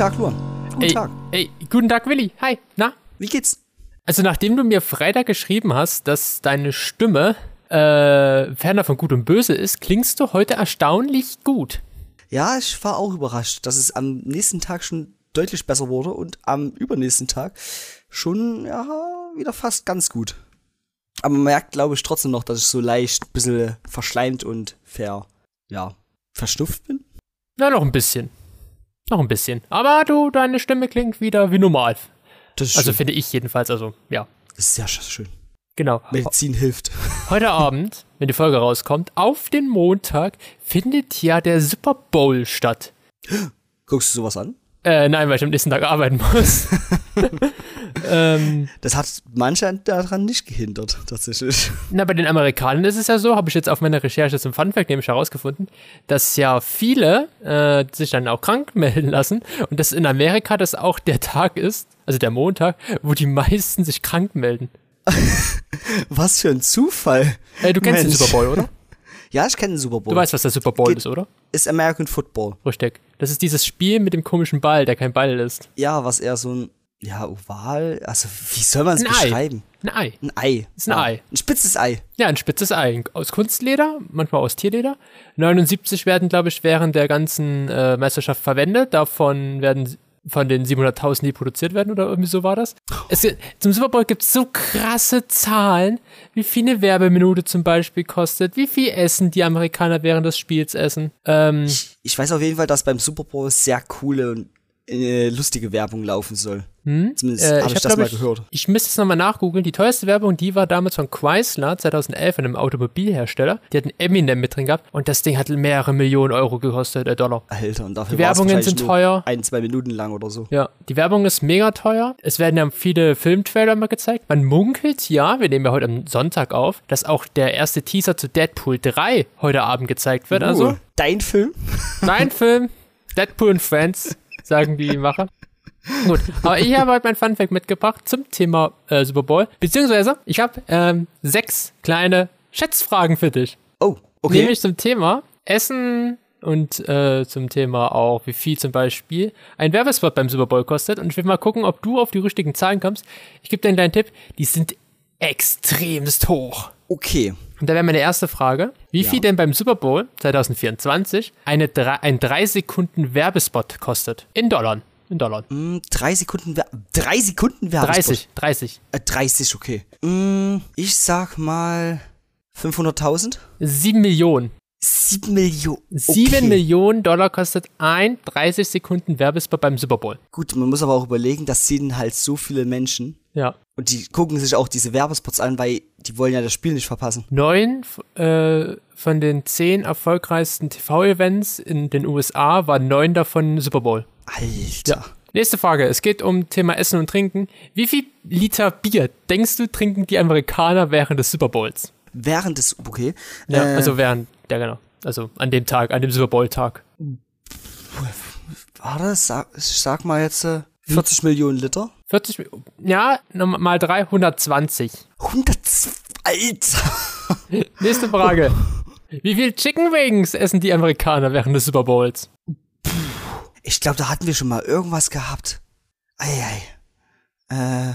Tag, Luan. Guten ey, Tag. Ey, guten Tag, Willi. Hi. Na? Wie geht's? Also, nachdem du mir Freitag geschrieben hast, dass deine Stimme äh, ferner von Gut und Böse ist, klingst du heute erstaunlich gut. Ja, ich war auch überrascht, dass es am nächsten Tag schon deutlich besser wurde und am übernächsten Tag schon, ja, wieder fast ganz gut. Aber man merkt, glaube ich, trotzdem noch, dass ich so leicht ein bisschen verschleimt und ver, ja, verstufft bin. Na, noch ein bisschen. Noch ein bisschen. Aber du, deine Stimme klingt wieder wie normal. Also schön. finde ich jedenfalls, also ja. Das ist sehr sch- schön. Genau. Medizin hilft. Heute Abend, wenn die Folge rauskommt, auf den Montag findet ja der Super Bowl statt. Guckst du sowas an? Äh, nein, weil ich am nächsten Tag arbeiten muss. ähm, Das hat manche daran nicht gehindert, tatsächlich. na, bei den Amerikanern ist es ja so, habe ich jetzt auf meiner Recherche zum Funfact nämlich herausgefunden, dass ja viele äh, sich dann auch krank melden lassen und dass in Amerika das auch der Tag ist, also der Montag, wo die meisten sich krank melden. Was für ein Zufall. Äh, du kennst Mensch. den Super Bowl, oder? Ja, ich kenne den Super Bowl. Du weißt, was der Super Bowl Geht- ist, oder? ist American Football. Richtig. Das ist dieses Spiel mit dem komischen Ball, der kein Ball ist. Ja, was eher so ein, ja, oval. Also, wie soll man es Ein Ei. beschreiben? Ein Ei. Ein Ei. Ist ein ja. Ei. Ein spitzes Ei. Ja, ein spitzes Ei. Aus Kunstleder, manchmal aus Tierleder. 79 werden, glaube ich, während der ganzen äh, Meisterschaft verwendet. Davon werden von den 700.000, die produziert werden, oder irgendwie so war das. Es, zum Super Bowl gibt es so krasse Zahlen, wie viel eine Werbeminute zum Beispiel kostet, wie viel Essen die Amerikaner während des Spiels essen. Ähm, Ich weiß auf jeden Fall, dass beim Super Bowl sehr coole und äh, lustige Werbung laufen soll. Zumindest Äh, habe ich, hab, das mal ich, gehört. Ich müsste es nochmal nachgoogeln. Die teuerste Werbung, die war damals von Chrysler 2011, einem Automobilhersteller. Die hatten Eminem mit drin gehabt und das Ding hat mehrere Millionen Euro gekostet, äh, Dollar. Alter, und dafür Die Werbungen sind teuer. Ein, zwei Minuten lang oder so. Ja, die Werbung ist mega teuer. Es werden ja viele Filmtrailer mal gezeigt. Man munkelt, ja, wir nehmen ja heute am Sonntag auf, dass auch der erste Teaser zu Deadpool 3 heute Abend gezeigt wird. Also, Uh, dein Film? mein Film, Deadpool und Friends, sagen die Macher. Gut, aber ich habe heute mein Funfact mitgebracht zum Thema äh, Super Bowl. Beziehungsweise, ich habe ähm, sechs kleine Schätzfragen für dich. Oh, okay. Nämlich zum Thema Essen und äh, zum Thema auch, wie viel zum Beispiel ein Werbespot beim Super Bowl kostet. Und ich will mal gucken, ob du auf die richtigen Zahlen kommst. Ich gebe dir einen kleinen Tipp. Die sind extremst hoch. Okay. Und da wäre meine erste Frage. Wie viel denn beim Super Bowl 2024 eine ein 3 Sekunden Werbespot kostet? In Dollar. In Dollar. Hm, drei Sekunden, drei Sekunden Werbespot. 30, 30. Äh, 30, okay. Hm, ich sag mal 500.000? 7 Millionen. 7 Millionen. 7 okay. Millionen Dollar kostet ein 30 Sekunden Werbespot beim Super Bowl. Gut, man muss aber auch überlegen, das sehen halt so viele Menschen. Ja. Und die gucken sich auch diese Werbespots an, weil die wollen ja das Spiel nicht verpassen. Neun äh, von den zehn erfolgreichsten TV-Events in den USA waren neun davon Super Bowl. Alter. Nächste Frage. Es geht um Thema Essen und Trinken. Wie viel Liter Bier denkst du trinken die Amerikaner während des Super Bowls? Während des, okay. Ja, äh, also während, ja genau. Also an dem Tag, an dem Super Bowl-Tag. war das, sag, ich sag mal jetzt äh, 40 Millionen Liter? 40, Mi- ja, mal drei, 120. 100, Alter. Nächste Frage. Wie viel Chicken Wings essen die Amerikaner während des Super Bowls? Ich glaube, da hatten wir schon mal irgendwas gehabt. Eieiei. Äh,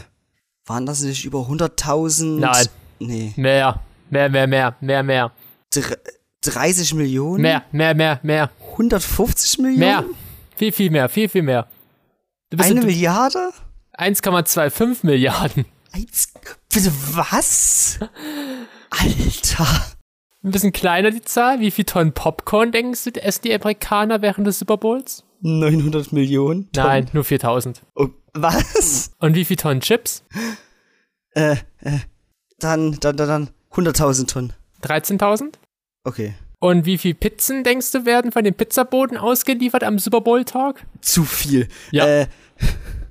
waren das nicht über 100.000? Nein. Nee. Mehr, mehr, mehr, mehr, mehr, mehr. Dr 30 Millionen? Mehr, mehr, mehr, mehr. 150 Millionen? Mehr. Viel, viel mehr, viel, viel mehr. Eine in Milliarde? 1,25 Milliarden. Eins, bitte was? Alter. Ein bisschen kleiner die Zahl. Wie viel Tonnen Popcorn denkst du, essen die Amerikaner während des Super Bowls? 900 Millionen? Tonnen. Nein, nur 4000. Oh, was? Und wie viel Tonnen Chips? Äh, äh, dann, dann, dann, dann 100.000 Tonnen. 13.000. Okay. Und wie viel Pizzen denkst du werden von dem Pizzaboden ausgeliefert am Super Bowl-Tag? Zu viel. Ja. Äh,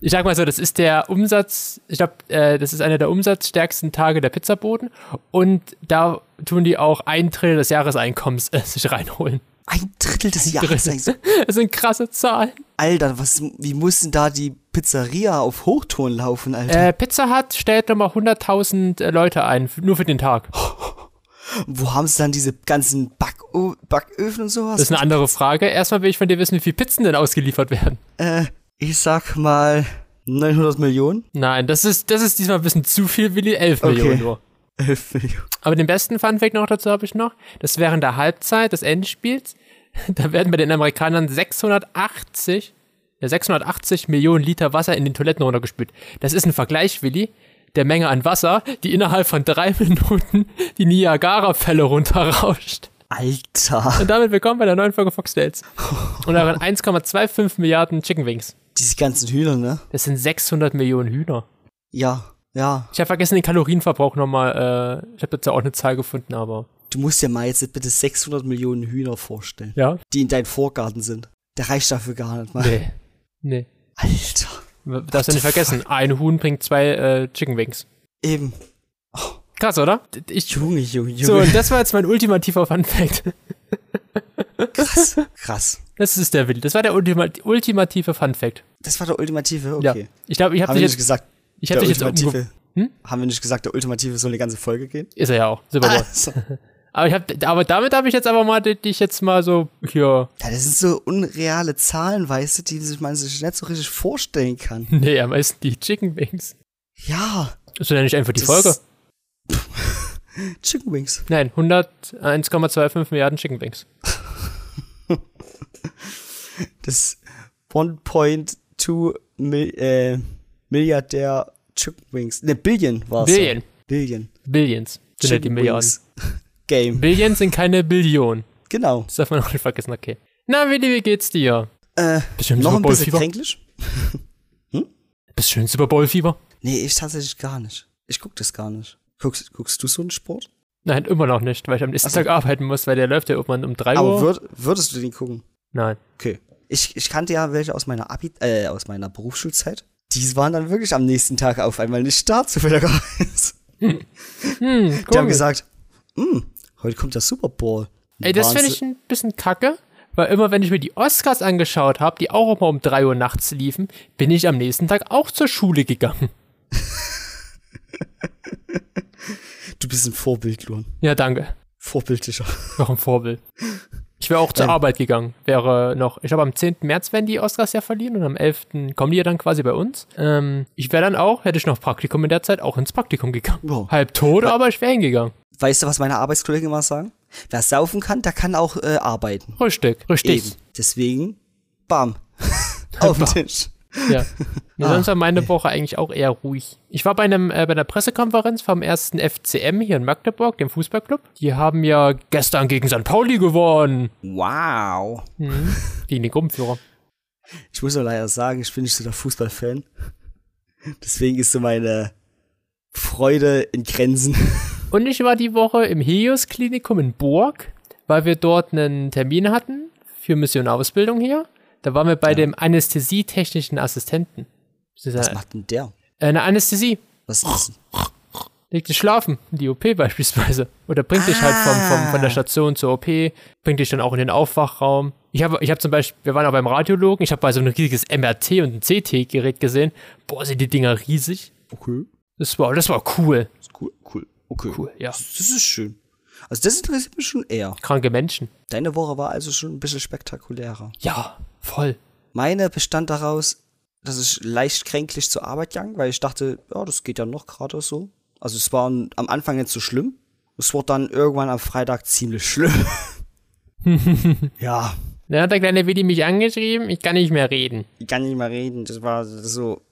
Ich sag mal so, das ist der Umsatz, ich glaube, äh, das ist einer der umsatzstärksten Tage der Pizzaboden. Und da tun die auch ein Drittel des Jahreseinkommens äh, sich reinholen. ein Drittel des Drittel. Jahres. Das sind krasse Zahlen. Alter, was, wie muss denn da die Pizzeria auf Hochton laufen, Alter? Äh, Pizza Hut stellt nochmal 100.000 äh, Leute ein, nur für den Tag. Wo haben sie dann diese ganzen Backö Backöfen und sowas? Das ist eine andere Frage. Erstmal will ich von dir wissen, wie viele Pizzen denn ausgeliefert werden. äh, Ich sag mal 900 Millionen. Nein, das ist, das ist diesmal ein bisschen zu viel, Willi. 11 Okay. Millionen nur. 11 Millionen. Aber den besten Funfact noch dazu habe ich noch. Das während der Halbzeit des Endspiels, da werden bei den Amerikanern 680, ja, 680 Millionen Liter Wasser in den Toiletten runtergespült. Das ist ein Vergleich, Willi, der Menge an Wasser, die innerhalb von drei Minuten die Niagara-Fälle runterrauscht. Alter. Und damit willkommen bei der neuen Folge Fox Tales. Und darin 1,25 Milliarden Chicken Wings. Diese ganzen Hühner, ne? Das sind 600 Millionen Hühner. Ja, ja. Ich habe vergessen, den Kalorienverbrauch nochmal, äh, ich habe dazu auch eine Zahl gefunden, aber Du musst dir mal jetzt bitte 600 Millionen Hühner vorstellen, ja. die in deinem Vorgarten sind. Der reicht dafür gar nicht mal. Nee. Nee. Alter. Darfst du nicht vergessen, ein Huhn bringt zwei äh, Chicken Wings. Eben. Krass, oder? Ich, Junge, Junge, Junge. so, und das war jetzt mein ultimativer Fun Fact. krass. Krass. Das ist der Willi. Das war der Ultima ultimative Fun Fact. Das war der ultimative, Ja. okay. Ich glaube, ich habe dich jetzt, gesagt, ich hab der dich jetzt ultimative, Hm? haben wir nicht gesagt, der ultimative soll eine ganze Folge gehen? Ist er ja auch. Super. Also, Aber, ich hab, aber damit habe ich jetzt aber mal di- dich jetzt mal so hier. ja, das sind so unreale Zahlen, weißt du, die sich man sich nicht so richtig vorstellen kann. Nee, am meisten die Chicken Wings. Ja, Ist denn nicht einfach die Das- Folge? Chicken Wings. Nein, 100, 1,25 Milliarden Chicken Wings. Das 1.2 Mil äh, Milliardär Chicken Wings. Ne, Billion war es. Billion. Billion. Billions sind ja die Milliarden. Wings Game. Billions sind keine Billionen. Genau. Das darf man auch nicht vergessen, okay. Na, Willi, wie geht's dir? Äh, Bist du noch ein bisschen kränklich? Bist du schon im Super Bowl Fieber? Nee, ich tatsächlich gar nicht. Ich guck das gar nicht. Guckst, guckst du so einen Sport? Nein, immer noch nicht, weil ich am nächsten Ach so. Tag arbeiten muss, weil der läuft ja irgendwann um 3 Aber Uhr. würd, würdest du den gucken? Nein. Okay. Ich, ich kannte ja welche aus meiner Abi, äh, aus meiner Berufsschulzeit. Die waren dann wirklich am nächsten Tag auf einmal nicht da, zufälligerweise. Hm, Die haben gesagt, hm, heute kommt der Super Bowl. Ey, das finde ich ein bisschen kacke, weil immer, wenn ich mir die Oscars angeschaut habe, die auch immer um 3 Uhr nachts liefen, bin ich am nächsten Tag auch zur Schule gegangen. Du bist ein Vorbild, Luan. Ja, danke. Vorbildlicher. Noch ein Vorbild. Ich wäre auch zur Ähm. Arbeit gegangen. Wäre noch, ich glaube, am 10. März werden die Oscars ja verliehen und am 11. kommen die ja dann quasi bei uns. Ähm, ich wäre dann auch, hätte ich noch Praktikum in der Zeit, auch ins Praktikum gegangen. Wow. Halb tot, aber ich wäre hingegangen. Weißt du, was meine Arbeitskollegen immer sagen? Wer saufen kann, der kann auch äh, arbeiten. Richtig, richtig. Eben. Deswegen, bam. Auf den Tisch. Ja. Nee, sonst Ah, war meine Woche eigentlich auch eher ruhig. Ich war bei einem äh, bei einer Pressekonferenz vom ersten FCM hier in Magdeburg, dem Fußballclub. Die haben ja gestern gegen St. Pauli gewonnen. Wow. Gegen den Gruppenführer. Ich muss nur leider sagen, ich bin nicht so der Fußballfan. Deswegen ist so meine Freude in Grenzen. Und ich war die Woche im Helios Klinikum in Burg, weil wir dort einen Termin hatten für Missionausbildung hier. Da waren wir bei dem anästhesietechnischen Assistenten. Das ist Was macht denn der? eine Anästhesie. Was ist das? Legt dich schlafen, in die OP beispielsweise. Oder bringt dich halt vom, vom, von der Station zur OP, bringt dich dann auch in den Aufwachraum. Ich habe ich hab zum Beispiel, wir waren auch beim Radiologen, ich habe bei so ein riesiges MRT und ein CT-Gerät gesehen. Boah, sind die Dinger riesig. Okay. Das war, das war cool. Ist cool, cool. Okay. Cool, ja. Das, das ist schön. Also das interessiert mich schon eher. Kranke Menschen. Deine Woche war also schon ein bisschen spektakulärer. Ja, voll. Meine bestand daraus, dass ich leicht kränklich zur Arbeit ging, weil ich dachte, ja, das geht ja noch gerade so. Also es war am Anfang nicht so schlimm. Es wurde dann irgendwann am Freitag ziemlich schlimm. ja, Dann hat der kleine Willi mich angeschrieben, ich kann nicht mehr reden. ich kann nicht mehr reden. Das war so.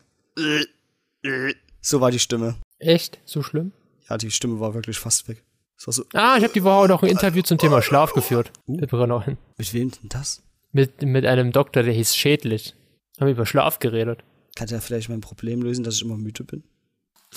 So war die Stimme. Echt? So schlimm? Ja, die Stimme war wirklich fast weg. So. Ah, ich habe die Woche auch noch ein Interview zum Thema Schlaf geführt. Das wir noch hin. Mit wem denn das? Mit, mit einem Doktor, der hieß Schädlich. Haben über Schlaf geredet. Kann der vielleicht mein Problem lösen, dass ich immer müde bin?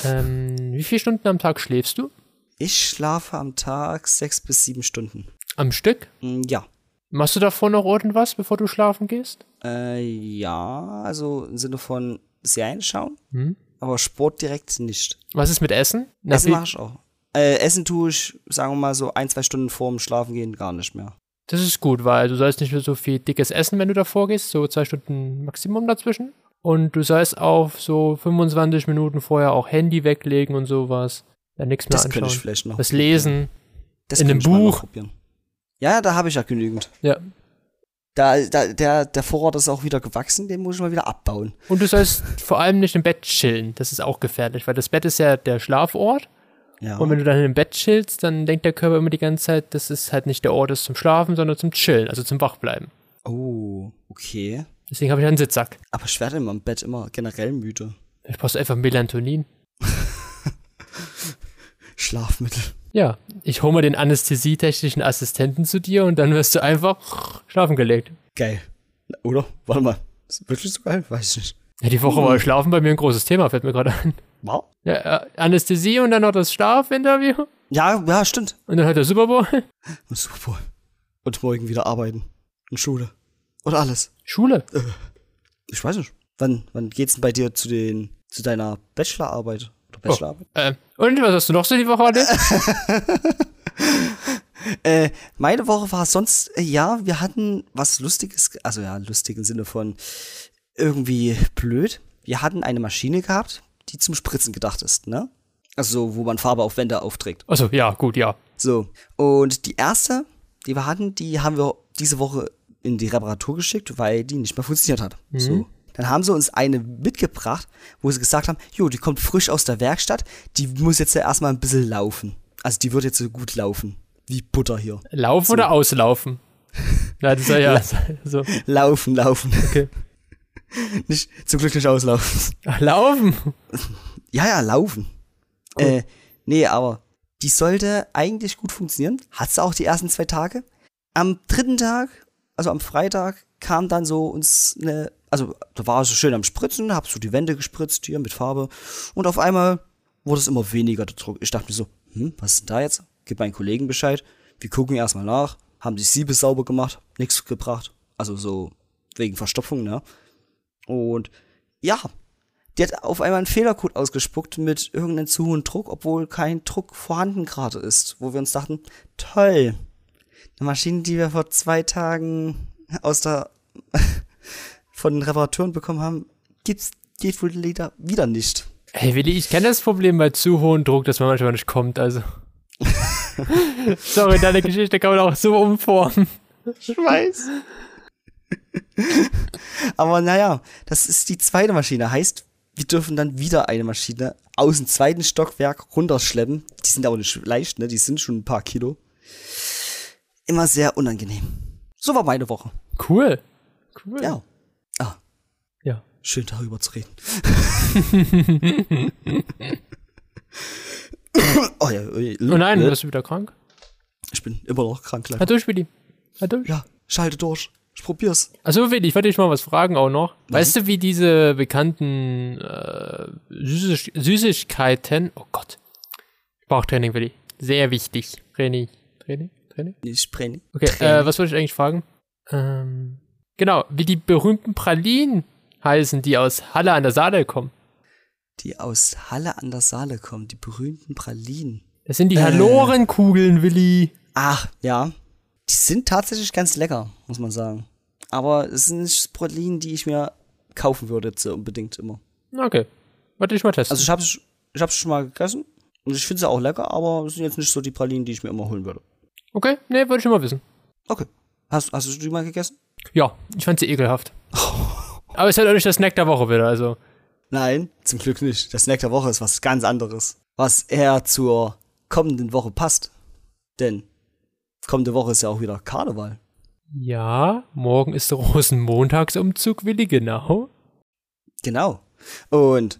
Ähm, wie viele Stunden am Tag schläfst du? Ich schlafe am Tag sechs bis sieben Stunden. Am Stück? Mm, Ja. Machst du davor noch irgendwas, bevor du schlafen gehst? Äh, ja, also im Sinne von Serien schauen, Hm? aber Sport direkt nicht. Was ist mit Essen? Na, Essen mache ich auch. Äh, Essen tue ich, sagen wir mal so, ein, zwei Stunden vorm Schlafen gehen gar nicht mehr. Das ist gut, weil du sollst nicht mehr so viel dickes essen, wenn du davor gehst, so zwei Stunden Maximum dazwischen. Und du sollst auf so 25 Minuten vorher auch Handy weglegen und sowas. Dann nichts mehr Das könnte ich anschauen. vielleicht noch. Das Lesen. Das in einem Buch. probieren. Ja, da habe ich ja genügend. Ja. Da, da, der, der Vorrat ist auch wieder gewachsen, den muss ich mal wieder abbauen. Und du sollst vor allem nicht im Bett chillen. Das ist auch gefährlich, weil das Bett ist ja der Schlafort. Ja. Und wenn du dann im Bett chillst, dann denkt der Körper immer die ganze Zeit, das ist halt nicht der Ort ist zum Schlafen, sondern zum Chillen, also zum Wachbleiben. oh, okay. Deswegen habe ich einen Sitzsack. Aber ich werde immer im Bett immer generell müde. Ich brauchst einfach Melatonin. Schlafmittel. Ja, ich hole mal den anästhesietechnischen Assistenten zu dir und dann wirst du einfach schlafen gelegt. Geil. Oder? Warte mal. Ist wirklich so geil? Weiß ich nicht. Ja, die Woche war Schlafen bei mir ein großes Thema, fällt mir gerade ein. Wow. Ja, äh, Anästhesie und dann noch das Schlafinterview Ja, ja, stimmt. und dann halt der Super Bowl. Und Super Bowl. Und morgen wieder arbeiten. Und Schule. Und alles. Schule. Ich weiß nicht. Wann, wann geht's denn bei dir zu den, zu deiner Bachelorarbeit? Oder Bachelorarbeit? Äh, und was hast du noch so die Woche erlebt? Äh, meine Woche war sonst, äh, ja, wir hatten was Lustiges, also ja, lustig im Sinne von irgendwie blöd. Wir hatten eine Maschine gehabt, die zum Spritzen gedacht ist, ne? Also, wo man Farbe auf Wände aufträgt. Achso, ja, gut, ja. So. Und die erste, die wir hatten, die haben wir diese Woche in die Reparatur geschickt, weil die nicht mehr funktioniert hat. So. Dann haben sie uns eine mitgebracht, wo sie gesagt haben, jo, die kommt frisch aus der Werkstatt, die muss jetzt ja erstmal ein bisschen laufen. Also die wird jetzt so gut laufen. Wie Butter hier. Laufen oder auslaufen? Na, das soll ja so. Laufen, laufen. Okay. Nicht, zum Glück nicht auslaufen. Ach, laufen. Ja, ja, laufen. Äh, nee, aber die sollte eigentlich gut funktionieren. Hat sie auch die ersten zwei Tage. Am dritten Tag, also am Freitag, kam dann so uns eine, also da war sie schön am Spritzen, hab so die Wände gespritzt hier mit Farbe und auf einmal wurde es immer weniger der Druck. Ich dachte mir so, hm, was ist denn da jetzt? Gib meinen Kollegen Bescheid. Wir gucken erstmal nach, haben die Siebe sauber gemacht, nichts gebracht. Also so wegen Verstopfung, ne? Und ja, die hat auf einmal einen Fehlercode ausgespuckt mit irgendeinem zu hohen Druck, obwohl kein Druck vorhanden gerade ist. Wo wir uns dachten, toll, eine Maschine, die wir vor zwei Tagen aus der von den Reparaturen bekommen haben, gibt's geht wohl wieder, wieder nicht. Hey Willi, ich kenne das Problem bei zu hohem Druck, dass man manchmal nicht kommt, also. Sorry, deine Geschichte kann man auch so umformen. Ich weiß. Aber naja, das ist die zweite Maschine. Heißt, wir dürfen dann wieder eine Maschine aus dem zweiten Stockwerk runterschleppen. Die sind aber nicht leicht, ne? Die sind schon ein paar Kilo. Immer sehr unangenehm. So war meine Woche. Cool. Cool. Ja. Ah, Ja. schön darüber zu reden. oh ja, Oh nein, äh, bist du wieder krank? ich bin immer noch krank. leider. Na durch, Willi. Na durch. Ja, schalte durch. Ich probier's. Also Willi, ich wollte dich mal was fragen auch noch. Weißt du, wie diese bekannten äh, Süßig Süßigkeiten, oh Gott, Bauchtraining, Willi, sehr wichtig. Training, Training, Training? Nicht Training. Okay, äh, was wollte ich eigentlich fragen? Ähm, genau, wie die berühmten Pralinen heißen, die aus Halle an der Saale kommen. Die aus Halle an der Saale kommen, die berühmten Pralinen. Das sind die Halorenkugeln, Willi. Ach, ja. Die sind tatsächlich ganz lecker, muss man sagen. Aber es sind nicht Pralinen, die ich mir kaufen würde, so unbedingt immer. Okay, wollte ich mal testen. Also ich hab's, ich hab's schon mal gegessen. Und ich finde sie auch lecker, aber es sind jetzt nicht so die Pralinen, die ich mir immer holen würde. okay, nee, wollte ich mal wissen. Okay. Hast, hast du die mal gegessen? Ja, ich fand sie ekelhaft. Aber es ist halt auch nicht der Snack der Woche wieder, also. Nein, zum Glück nicht. Der Snack der Woche ist was ganz anderes. Was eher zur kommenden Woche passt. Denn kommende Woche ist ja auch wieder Karneval. Ja, morgen ist der Rosenmontagsumzug, Willi, genau. Genau. Und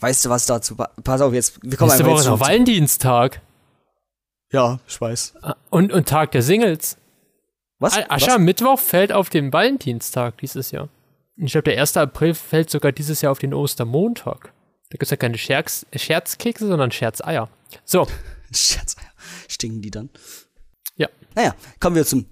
weißt du, was dazu. pa- Pass auf, jetzt. Wir kommen Nächste Woche ist noch Valentinstag. Ja, ich weiß. Ah, Und, und Tag der Singles. Was? Aschermittwoch fällt auf den Valentinstag dieses Jahr. Und ich glaube, der 1. April fällt sogar dieses Jahr auf den Ostermontag. Da gibt es ja keine Scherz Scherzkekse, sondern Scherzeier. So, Was? Scherz. Stinken die dann? Ja. Naja, kommen wir zum.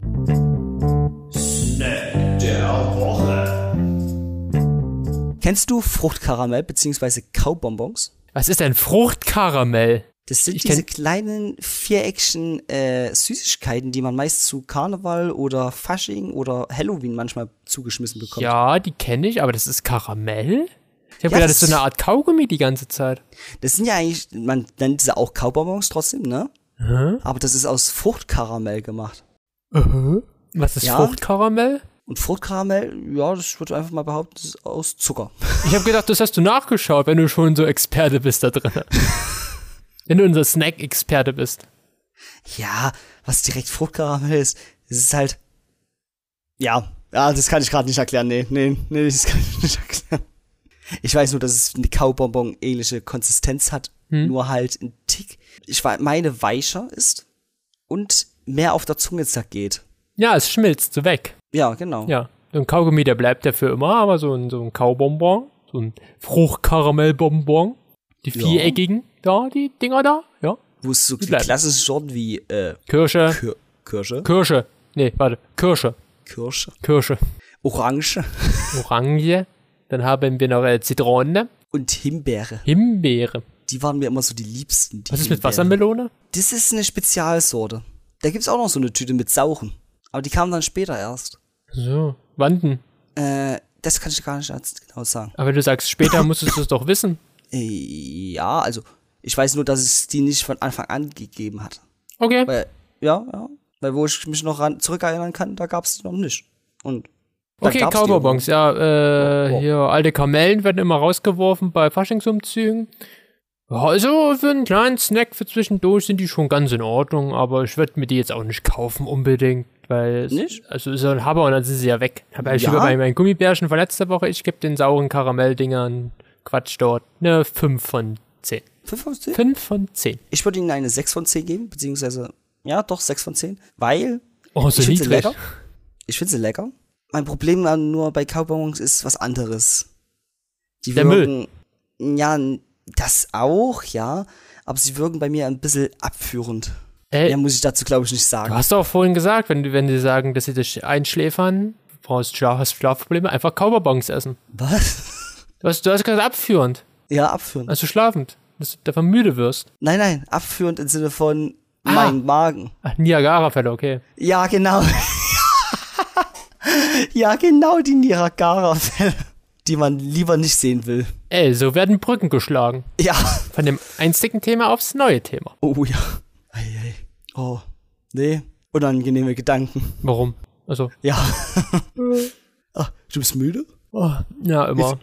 Kennst du Fruchtkaramell bzw. Kaubonbons? Was ist denn Fruchtkaramell? Das sind Ich diese kleinen viereckchen äh, Süßigkeiten, die man meist zu Karneval oder Fasching oder Halloween manchmal zugeschmissen bekommt. Ja, die kenne ich, aber das ist Karamell? Ich habe Ja, gedacht, das ist so eine Art Kaugummi die ganze Zeit. Das sind ja eigentlich, man nennt sie auch Kaubonbons trotzdem, ne? Aber das ist aus Fruchtkaramell gemacht. Uh Was ist Ja. Fruchtkaramell? Und Fruchtkaramell, ja, das würde einfach mal behaupten, das ist aus Zucker. Ich habe gedacht, das hast du nachgeschaut, wenn du schon so Experte bist da drin. wenn du unser Snack-Experte bist. Ja, was direkt Fruchtkaramell ist, das ist halt. Ja, ja, das kann ich gerade nicht erklären. Nee, nee, nee, das kann ich nicht erklären. Ich weiß nur, dass es eine Kaubonbon ähnliche Konsistenz hat, Hm. nur halt ein Tick. Ich meine weicher ist und mehr auf der Zunge zergeht. Ja, es schmilzt so weg. Ja, genau. Ja. So ein Kaugummi, der bleibt ja für immer, aber so ein, so ein Kaubonbon, so ein Fruchtkaramellbonbon, die Ja. viereckigen, da, die Dinger da, ja. Wo es so klassischen Sorten wie äh, Kirsche, Kir Kirsche, Kirsche, nee, warte, Kirsche, Kirsche, Kirsche, Orange Orange, dann haben wir noch äh, Zitrone, und Himbeere. Himbeere. Die waren mir immer so die liebsten. Die Was ist mit. Wassermelone? Das ist eine Spezialsorte. Da gibt's auch noch so eine Tüte mit Sauchen. Aber die kam dann später erst. So, Wanden. Äh, das kann ich gar nicht genau sagen. Aber wenn du sagst, später musstest du es doch wissen. Äh, ja, also, ich weiß nur, dass es die nicht von Anfang an gegeben hat. Okay. Weil, ja, ja. Weil wo ich mich noch ran zurückerinnern kann, da gab's die noch nicht. Und Okay, Kaubonbons, ja, äh, Ja. hier, alte Kamellen werden immer rausgeworfen bei Faschingsumzügen. Ja, also für einen kleinen Snack für zwischendurch sind die schon ganz in Ordnung, aber ich würde mir die jetzt auch nicht kaufen unbedingt, weil es, Nicht? also so ein Haber und dann sind sie ja weg. Ich Ja. über mein, mein Gummibärchen von letzter Woche, ich gebe den sauren Karamelldingern Quatsch dort eine 5 von 10. 5 von 10? 5 von 10. Ich würde ihnen eine 6 von 10 geben, beziehungsweise, ja, doch, 6 von 10. Weil Oh, so ich finde sie lecker. Ich finde sie lecker. Mein Problem nur bei Kaubonbons ist was anderes. Die Der Müll. wirken, ja, n- das auch, ja, aber sie wirken bei mir ein bisschen abführend. Ey, Mehr muss ich dazu, glaube ich, nicht Du sagen. hast doch vorhin gesagt, wenn, wenn die sagen, dass sie dich einschläfern, du brauchst Schlafprobleme, einfach Kaubonbons essen. Was? Du hast, du hast gesagt abführend, Ja, abführend. also schlafend, dass du davon müde wirst. Nein, nein, abführend im Sinne von Ah. mein Magen. Ach, Niagara-Fälle, okay. Ja, genau. ja, genau die Niagara-Fälle, die man lieber nicht sehen will. Ey, so werden Brücken geschlagen. Ja. Von dem einstigen Thema aufs neue Thema. Oh ja. Ei, ei. Oh. Nee. Unangenehme Gedanken. Warum? Also, Ja. ah, du bist müde? oh, ja, immer.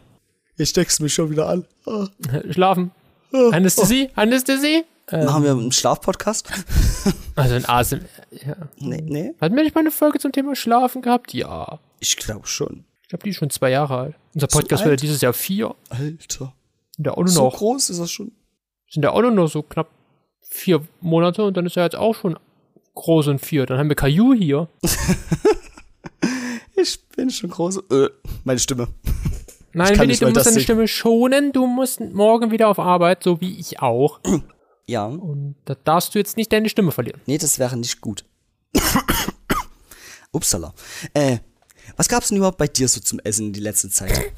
Jetzt steckst du mich schon wieder an. Ah. Schlafen. Anästhesie? Anästhesie? Äh, Machen wir einen Schlafpodcast? also ein ASM. Ja. nee, nee. Hatten wir nicht mal eine Folge zum Thema Schlafen gehabt? Ja. Ich glaube schon. Ich glaube, die ist schon zwei Jahre alt. Unser So Podcast alt? wird dieses Jahr vier. Alter. Sind da auch nur So noch, groß ist das schon. sind da auch nur noch so knapp vier Monate und dann ist er jetzt auch schon groß und vier. Dann haben wir Caillou hier. Ich bin schon groß. Äh, meine Stimme. Nein, Willi, du musst deine. Stimme schonen. Du musst morgen wieder auf Arbeit, so wie ich auch. Ja. Und da darfst du jetzt nicht deine Stimme verlieren. Nee, das wäre nicht gut. Upsala. Äh, was gab's denn überhaupt bei dir so zum Essen in die letzte Zeit?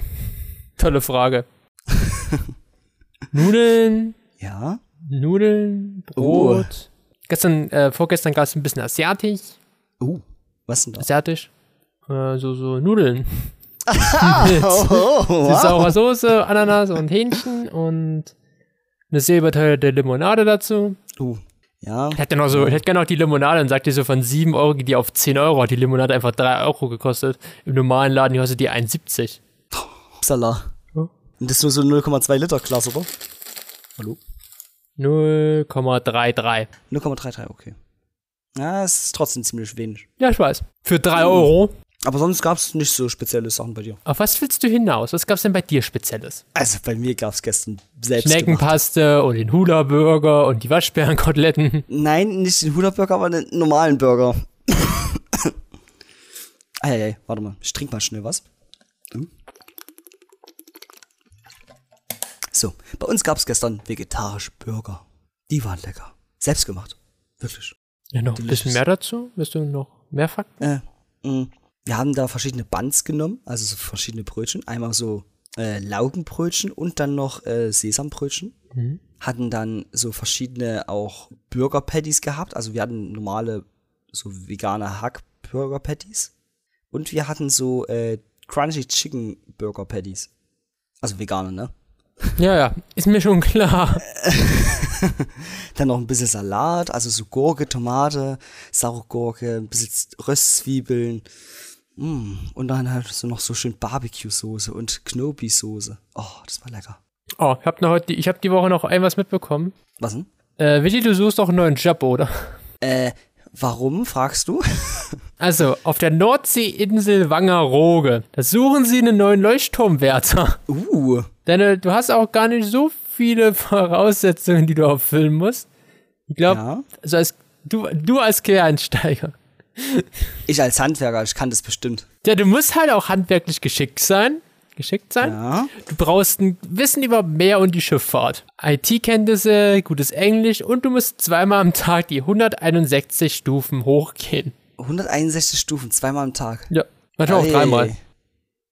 Tolle Frage. Nudeln, Ja? Nudeln, Brot. Gestern, äh, vorgestern gab es ein bisschen asiatisch. Uh, was denn da? Asiatisch. Äh, so, so Nudeln. Oh, Mit saurer Soße, Ananas und Hähnchen und eine silberteure Limonade dazu. Uh, ja. Ich hätte noch so, ich hätte gerne noch die Limonade und sagte so von 7 Euro geht die auf 10 Euro. Hat die Limonade einfach 3 Euro gekostet. Im normalen Laden kostet die 1,70. Upsala. Ja. Und das ist nur so 0,2 Liter Glas, oder? Hallo? 0,33. 0,33, okay. Ja, es ist trotzdem ziemlich wenig. Ja, ich weiß. Für 3 Euro. Aber sonst gab's nicht so spezielle Sachen bei dir. Auf was willst du hinaus? Was gab's denn bei dir Spezielles? Also bei mir gab's gestern selbst. Schneckenpaste und den Hula-Burger und die Waschbärenkoteletten. Nein, nicht den Hula-Burger, aber einen normalen Burger. Eieiei, warte mal. Ich trink mal schnell was. Hm. So, bei uns gab's gestern vegetarische Burger. Die waren lecker. Selbst gemacht. Wirklich. Ja, noch ein bisschen mehr dazu? Willst du noch mehr Fakten? Äh, mh. Wir haben da verschiedene Buns genommen, also so verschiedene Brötchen. Einmal so äh, Laugenbrötchen und dann noch äh, Sesambrötchen. Hatten dann so verschiedene auch Burger Patties gehabt. Also wir hatten normale, so vegane Hack Burger Patties. Und wir hatten so äh, Crunchy Chicken Burger Patties. Also vegane, ne? Ja, ja, ist mir schon klar. Dann noch ein bisschen Salat, also so Gurke, Tomate, saure Gurke, ein bisschen Röstzwiebeln. Mm, und dann halt so noch so schön Barbecue-Soße und Knobi-Soße. Oh, das war lecker. Oh, ich hab, noch heute, ich hab die Woche noch ein was mitbekommen. Was denn? Äh, Willi, du suchst doch einen neuen Job, oder? Äh, warum, fragst du? Also, auf der Nordseeinsel Wangerooge, da suchen sie einen neuen Leuchtturmwärter. Uh, Denn äh, du hast auch gar nicht so viele Voraussetzungen, die du erfüllen musst. Ich glaube, ja. also als, du, du als Quereinsteiger. Ich als Handwerker, ich kann das bestimmt. Ja, du musst halt auch handwerklich geschickt sein. Geschickt sein. Ja. Du brauchst ein Wissen über Meer und die Schifffahrt. IT-Kenntnisse, gutes Englisch und du musst zweimal am Tag die 161 Stufen hochgehen. 161 Stufen, zweimal am Tag. Ja. Manchmal auch Ey. dreimal.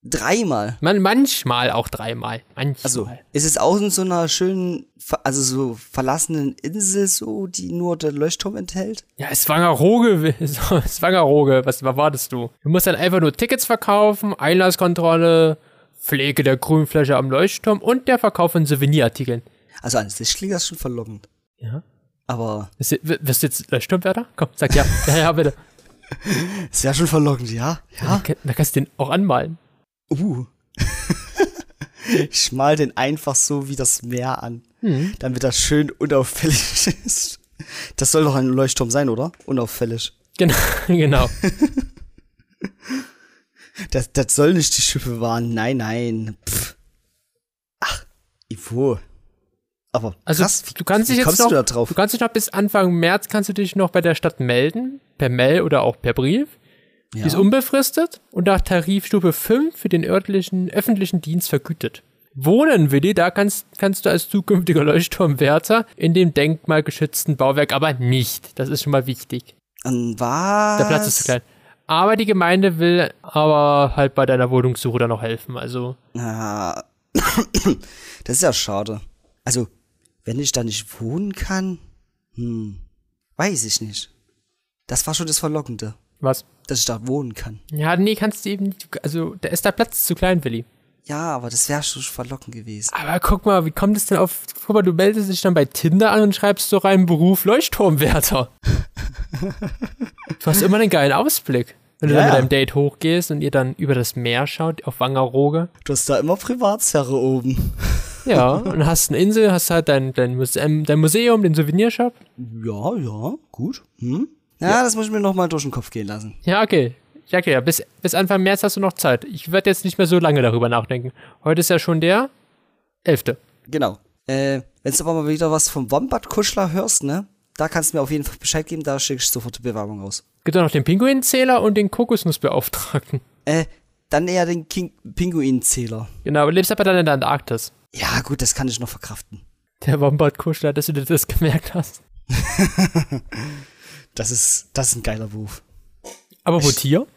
Dreimal. Man, manchmal auch dreimal. Manchmal. Also, ist es auch in so einer schönen, also so verlassenen Insel so, die nur der Leuchtturm enthält? Ja, es Wangerooge, es Wangerooge, was erwartest du? Du musst dann einfach nur Tickets verkaufen, Einlasskontrolle, Pflege der Grünfläche am Leuchtturm und der Verkauf von Souvenirartikeln. Also an sich klingt das schon verlockend. Ja. Aber Wirst du, jetzt Leuchtturmwärter? Komm, sag ja. Ja, ja, bitte. es wäre schon verlockend, ja? Ja. Da, da kannst du den auch anmalen. Uh. ich mal den einfach so wie das Meer an, Hm. damit das schön unauffällig ist. Das soll doch ein Leuchtturm sein, oder? Unauffällig. Genau, genau. Das, das soll nicht die Schiffe warnen. Nein, nein. Pff. Ach, Ivo. Aber Also krass, wie, du kannst wie dich jetzt noch, du da drauf? du kannst dich noch bis Anfang März kannst du dich noch bei der Stadt melden, per Mail oder auch per Brief. Die ist Ja. unbefristet und nach Tarifstufe 5 für den örtlichen öffentlichen Dienst vergütet. Wohnen, Willi, da kannst, kannst du als zukünftiger Leuchtturmwärter in dem denkmalgeschützten Bauwerk aber nicht. Das ist schon mal wichtig. An was? Der Platz ist zu klein. Aber die Gemeinde will aber halt bei deiner Wohnungssuche dann noch helfen. Also, Ah, das ist ja schade. Also, wenn ich da nicht wohnen kann, hm, weiß ich nicht. Das war schon das Verlockende, was? dass ich da wohnen kann. Ja, nee, kannst du eben nicht. Also, da ist der Platz zu klein, Willi. Ja, aber das wäre schon verlockend gewesen. Aber guck mal, wie kommt es denn auf. Guck mal, du meldest dich dann bei Tinder an und schreibst so rein Beruf Leuchtturmwärter. du hast immer einen geilen Ausblick. Wenn du Ja, dann mit deinem Date hochgehst und ihr dann über das Meer schaut, auf Wangerooge. Du hast da immer Privatsphäre oben. Ja, und hast eine Insel, hast halt dein, dein, Museum, dein Museum, den Souvenirshop. Ja, ja, gut. Hm? Ja, das muss ich mir noch mal durch den Kopf gehen lassen. Ja, okay. Ja, bis, bis Anfang März hast du noch Zeit. Ich werde jetzt nicht mehr so lange darüber nachdenken. Heute ist ja schon der 11. Genau. Äh, wenn du aber mal wieder was vom Wombat-Kuschler hörst, ne? Da kannst du mir auf jeden Fall Bescheid geben, da schicke ich sofort die Bewerbung raus. Gibt auch noch den Pinguinzähler und den Kokosnussbeauftragten. Äh, dann eher den King Pinguinzähler. Genau, aber lebst aber dann in der Antarktis. Ja, gut, das kann ich noch verkraften. Der Wombat-Kuschler, dass du dir das gemerkt hast. Das ist, das ist ein geiler Wurf. Wo Tier?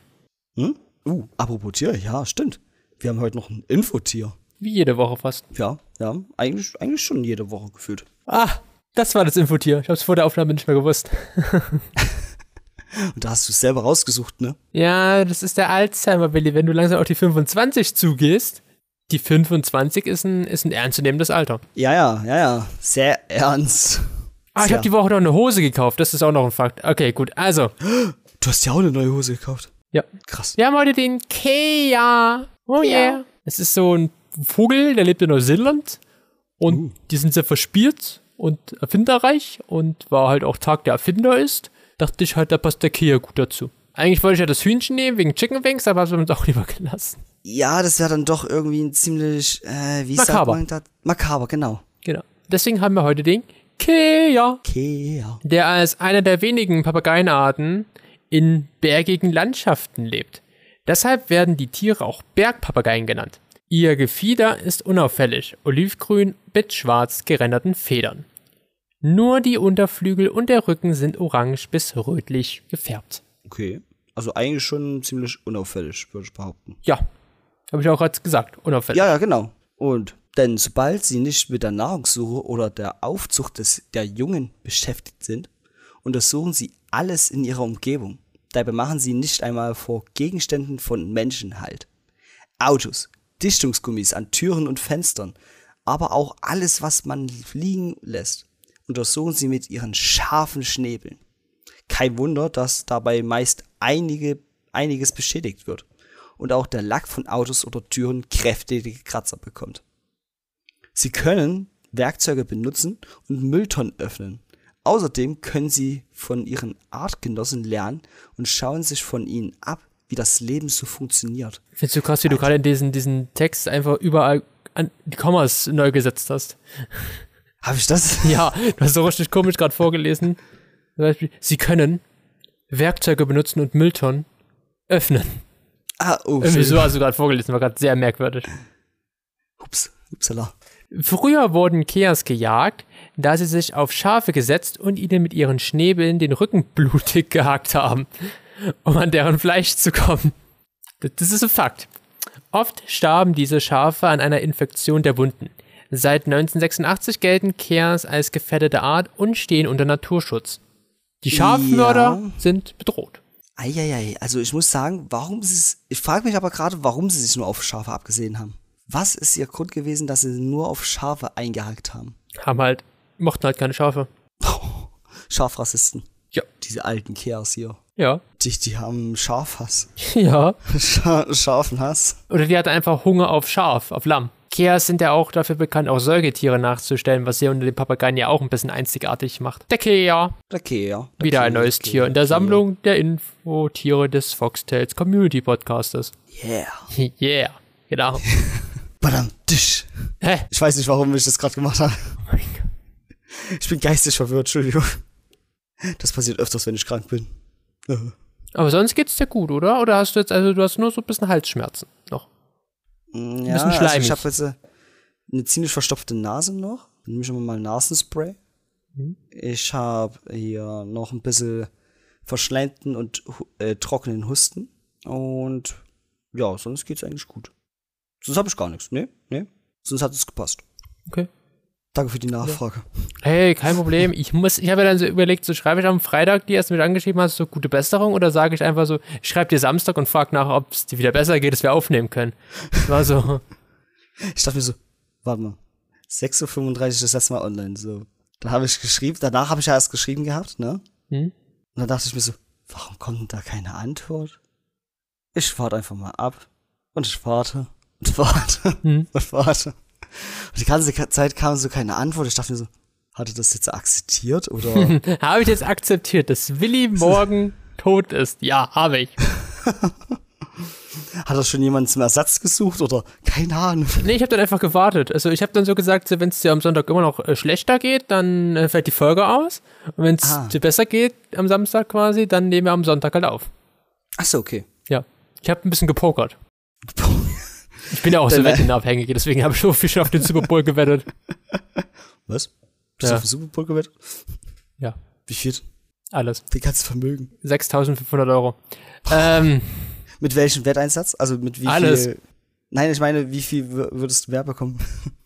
Hm? Uh, apropos Tier, ja, stimmt. Wir haben heute noch ein Infotier. Wie jede Woche fast. Ja, ja, eigentlich, eigentlich schon jede Woche gefühlt. Ah, das war das Infotier. Ich hab's vor der Aufnahme nicht mehr gewusst. Und da hast du es selber rausgesucht, ne? Ja, das ist der Alzheimer, Willi. Wenn du langsam auf die 25 zugehst, die 25 ist ein, ist ein ernstzunehmendes Alter. Ja, ja, ja, ja. Sehr ernst. Ah, ich habe die Woche noch eine Hose gekauft. Das ist auch noch ein Fakt. Okay, gut. Also, Du hast ja auch eine neue Hose gekauft. ja. Krass. Wir haben heute den Kea. Oh yeah. Es ist so ein Vogel, der lebt in Neuseeland. Und Uh. die sind sehr verspielt und erfinderreich. Und war halt auch Tag der Erfinder ist, dachte ich halt, da passt der Kea gut dazu. Eigentlich wollte ich ja das Hühnchen nehmen wegen Chicken Wings, aber haben wir uns auch lieber gelassen. Ja, das wäre dann doch irgendwie ein ziemlich, äh, wie sagt Makaber. man das? Makaber, genau. Genau. Deswegen haben wir heute den Kea, ja. der als einer der wenigen Papageienarten in bergigen Landschaften lebt. Deshalb werden die Tiere auch Bergpapageien genannt. Ihr Gefieder ist unauffällig, olivgrün mit schwarz gerenderten Federn. Nur die Unterflügel und der Rücken sind orange bis rötlich gefärbt. Okay. Also eigentlich schon ziemlich unauffällig, würde ich behaupten. Ja, habe ich auch gerade gesagt, unauffällig. Ja, ja, genau. Und denn sobald sie nicht mit der Nahrungssuche oder der Aufzucht des, der Jungen beschäftigt sind, untersuchen sie alles in ihrer Umgebung. Dabei machen sie nicht einmal vor Gegenständen von Menschen halt. Autos, Dichtungsgummis an Türen und Fenstern, aber auch alles, was man liegen lässt, untersuchen sie mit ihren scharfen Schnäbeln. Kein Wunder, dass dabei meist einige, einiges beschädigt wird und auch der Lack von Autos oder Türen kräftige Kratzer bekommt. Sie können Werkzeuge benutzen und Mülltonnen öffnen. Außerdem können sie von ihren Artgenossen lernen und schauen sich von ihnen ab, wie das Leben so funktioniert. Findest du krass, wie du gerade in diesen, diesen Text einfach überall an die Kommas neu gesetzt hast? Habe ich das? Ja, du hast so richtig komisch gerade vorgelesen. Zum Beispiel, sie können Werkzeuge benutzen und Mülltonnen öffnen. Ah, oh, Irgendwie schön. so hast du gerade vorgelesen, war gerade sehr merkwürdig. Ups, upsala. Früher wurden Keas gejagt, da sie sich auf Schafe gesetzt und ihnen mit ihren Schnäbeln den Rücken blutig gehackt haben, um an deren Fleisch zu kommen. Das ist ein Fakt. Oft starben diese Schafe an einer Infektion der Wunden. Seit 1986 gelten Keas als gefährdete Art und stehen unter Naturschutz. Die Schafmörder Ja. sind bedroht. Eieiei, also ich muss sagen, warum sie es. Ich frage mich aber gerade, warum sie sich nur auf Schafe abgesehen haben. Was ist ihr Grund gewesen, dass sie nur auf Schafe eingehakt haben? Haben halt, mochten halt keine Schafe. Schafrassisten. Ja. Diese alten Kerls hier. Ja. Die, die haben Schafhass. Ja. Scha Schafenhass. Oder die hatte einfach Hunger auf Schaf, auf Lamm. Keas sind ja auch dafür bekannt, auch Säugetiere nachzustellen, was sie unter den Papageien ja auch ein bisschen einzigartig macht. Der Kea, Der. Der wieder ein neues der Tier in der. Sammlung der Infotiere des Foxtails Community Podcasters. Yeah. Yeah, genau. Badam, tisch. Hä? Ich weiß nicht, warum ich das gerade gemacht habe. Oh mein Gott. Ich bin geistig verwirrt, Entschuldigung. Das passiert öfters, wenn ich krank bin. Aber sonst geht's dir gut, oder? Oder hast du jetzt, also du hast nur so ein bisschen Halsschmerzen noch? Mm, Ja, bisschen also schleimig. ich habe jetzt äh, eine ziemlich verstopfte Nase noch. Dann nehme ich immer mal Nasenspray. Mhm. Ich habe hier noch ein bisschen verschleimten und äh, trockenen Husten. Und ja, sonst geht's eigentlich gut. Sonst habe ich gar nichts. Nee, nee. Sonst hat es gepasst. Okay. Danke für die Nachfrage. Hey, kein Problem. Ich muss, ich habe ja dann so überlegt, so schreibe ich am Freitag, die erst mit angeschrieben hast, so gute Besserung, oder sage ich einfach so, ich schreibe dir Samstag und frage nach, ob es dir wieder besser geht, dass wir aufnehmen können. Das war so, Ich dachte mir so, warte mal, 6.35 Uhr ist das letzte Mal online. So. Dann habe ich geschrieben, danach habe ich ja erst geschrieben gehabt, ne? Hm? Und dann dachte ich mir so, warum kommt denn da keine Antwort? Ich warte einfach mal ab. Und ich warte. Und warte. Hm. Und warte. Und die ganze Zeit kam so keine Antwort. Ich dachte mir so, hatte das jetzt akzeptiert oder? habe ich jetzt akzeptiert, dass Willi morgen tot ist? Ja, habe ich. hat das schon jemand zum Ersatz gesucht oder? Keine Ahnung. Nee, ich habe dann einfach gewartet. Also ich habe dann so gesagt, wenn es dir am Sonntag immer noch äh, schlechter geht, dann äh, fällt die Folge aus. Und wenn es Ah. dir besser geht, am Samstag quasi, dann nehmen wir am Sonntag halt auf. Ach so, okay. Ja. Ich habe ein bisschen gepokert. Ich bin ja auch so wettenabhängig, deswegen habe ich so viel schon auf den Super Bowl gewettet. Was? Bist du Ja. auf den Super Bowl gewettet? Ja, Wie viel? alles. Den ganzen Vermögen. 6500 Euro. Ähm, Mit welchem Wetteinsatz? Also mit wie Alles. viel? Nein, ich meine, wie viel wür- würdest du mehr bekommen?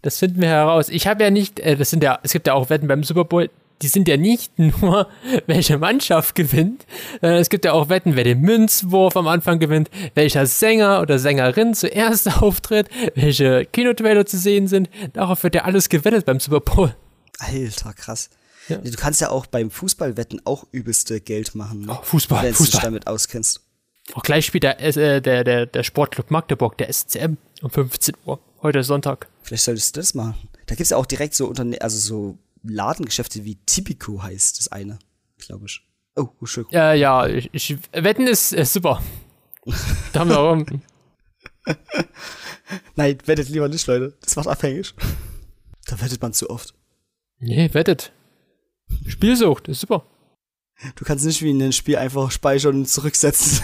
das finden wir heraus. Ich habe ja nicht, äh, das sind ja, es gibt ja auch Wetten beim Super Bowl, die sind ja nicht nur, welche Mannschaft gewinnt, sondern es gibt ja auch Wetten, wer den Münzwurf am Anfang gewinnt, welcher Sänger oder Sängerin zuerst auftritt, welche Kinotrailer zu sehen sind. Darauf wird ja alles gewettet beim Super Bowl. Alter, krass. Ja. Du kannst ja auch beim Fußballwetten auch übelste Geld machen. Ne? Oh, Fußball, Wenn du dich damit auskennst. Auch gleich spielt der, äh, der, der, der Sportclub Magdeburg, der SCM, um 15 Uhr. Heute ist Sonntag. Vielleicht solltest du das machen. Da gibt's ja auch direkt so Unterne also so Ladengeschäfte wie Tipico heißt das eine, glaube ich. Oh, schön. Ja, ja, ich, ich, Wetten ist, ist super. Da haben wir auch, Nein, wettet lieber nicht, Leute. Das macht abhängig. Da wettet man zu oft. nee, wettet. Spielsucht, ist super. Du kannst nicht wie in einem Spiel einfach speichern und zurücksetzen.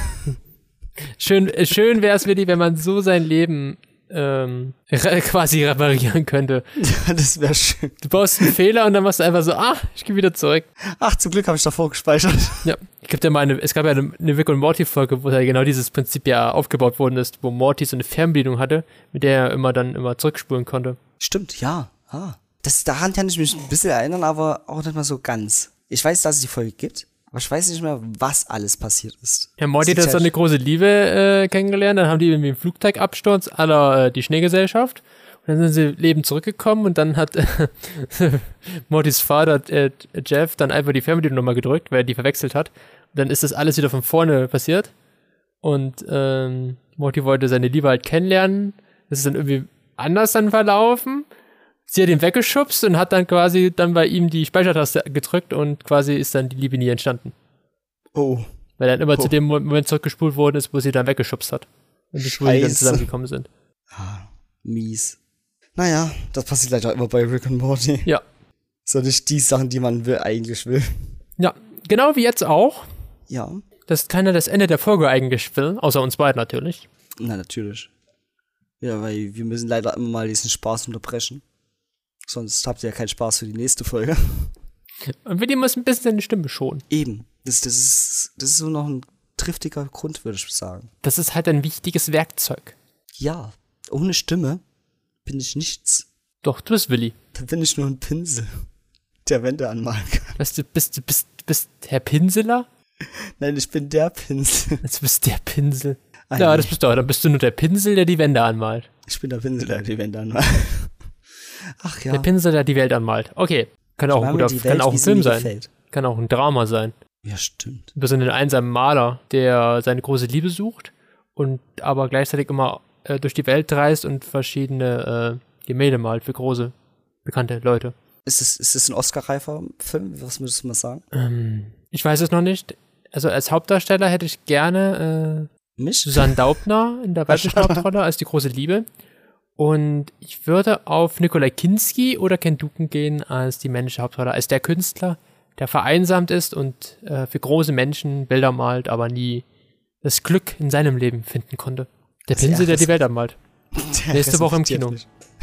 Schön, äh, schön wäre es, Willi, wenn man so sein Leben ähm, quasi reparieren könnte. das wäre schön. Du baust einen Fehler und dann machst du einfach so, ah, ich gehe wieder zurück. Ach, zum Glück habe ich davor gespeichert. Ja, ich ja mal eine, es gab ja eine, eine Rick und Morty Folge, wo da genau dieses Prinzip ja aufgebaut worden ist, wo Morty so eine Fernbedienung hatte, mit der er immer dann immer zurückspulen konnte. Stimmt, ja. Ah. Das, daran kann ich mich ein bisschen erinnern, aber auch nicht mal so ganz. Ich weiß, dass es die Folge gibt, aber ich weiß nicht mehr, was alles passiert ist. Ja, Morty hat so eine große Liebe äh, kennengelernt, dann haben die irgendwie einen Flugzeugabsturz aller äh, die Schneegesellschaft dann sind sie lebend zurückgekommen und dann hat Mortys Vater äh, Jeff dann einfach die Fernbedienung gedrückt, weil er die verwechselt hat. Und dann ist das alles wieder von vorne passiert. Und ähm, Morty wollte seine Liebe halt kennenlernen. Das ist dann irgendwie anders dann verlaufen. Sie hat ihn weggeschubst und hat dann quasi dann bei ihm die Speichertaste gedrückt und quasi ist dann die Liebe nie entstanden. Oh. Weil dann immer Oh. zu dem Moment zurückgespult worden ist, wo sie dann weggeschubst hat. Und wo sie dann zusammengekommen sind. Ah, mies. Naja, das passiert leider immer bei Rick und Morty. Ja. So nicht die Sachen, die man will, eigentlich will. Ja, genau wie jetzt auch. Ja, dass keiner das Ende der Folge eigentlich will, außer uns beiden natürlich. na natürlich. Ja, weil wir müssen leider immer mal diesen Spaß unterbrechen. Sonst habt ihr ja keinen Spaß für die nächste Folge. Und Willi muss ein bisschen seine Stimme schonen. Eben. Das, das, ist, das ist so noch ein triftiger Grund, würde ich sagen. Das ist halt ein wichtiges Werkzeug. Ja, ohne Stimme bin ich nichts. Doch, du bist Willi. Dann bin ich nur ein Pinsel, der Wände anmalen kann. Weißt du, bist du bist, bist Herr Pinseler? Nein, ich bin der Pinsel. Jetzt bist der Pinsel. Ah, ja, das bist du. Dann bist du nur der Pinsel, der die Wände anmalt. Ich bin der Pinsel, der die Wände anmalt. Ach ja. Der Pinsel, der die Welt anmalt. Okay. Kann auch, ein guter, die kann Welt, auch ein Film sein. gefällt. Kann auch ein Drama sein. Ja, stimmt. Du bist ein einsamer Maler, der seine große Liebe sucht und aber gleichzeitig immer äh, durch die Welt reist und verschiedene äh, Gemälde malt für große, bekannte Leute. Ist es, ist es ein Oscar-reifer Film? Was würdest du mal sagen? Ähm, ich weiß es noch nicht. Also als Hauptdarsteller hätte ich gerne äh, Mich? Susanne Daubner in der weiblichen Hauptrolle als die große Liebe. Und ich würde auf Nikolai Kinski oder Ken Duken gehen als die männliche Hauptrolle, als der Künstler, der vereinsamt ist und äh, für große Menschen Bilder malt, aber nie das Glück in seinem Leben finden konnte. Der Also Pinsel, er der die Welt anmalt. Nächste Woche im Kino.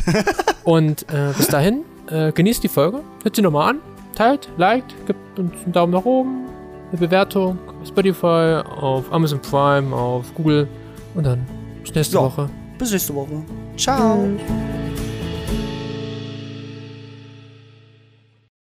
Und äh, bis dahin, äh, genießt die Folge, hört sie nochmal an, teilt, liked, gibt uns einen Daumen nach oben, eine Bewertung auf Spotify, auf Amazon Prime, auf Google und dann bis nächste Ja. Woche. Bis nächste Woche. 唱。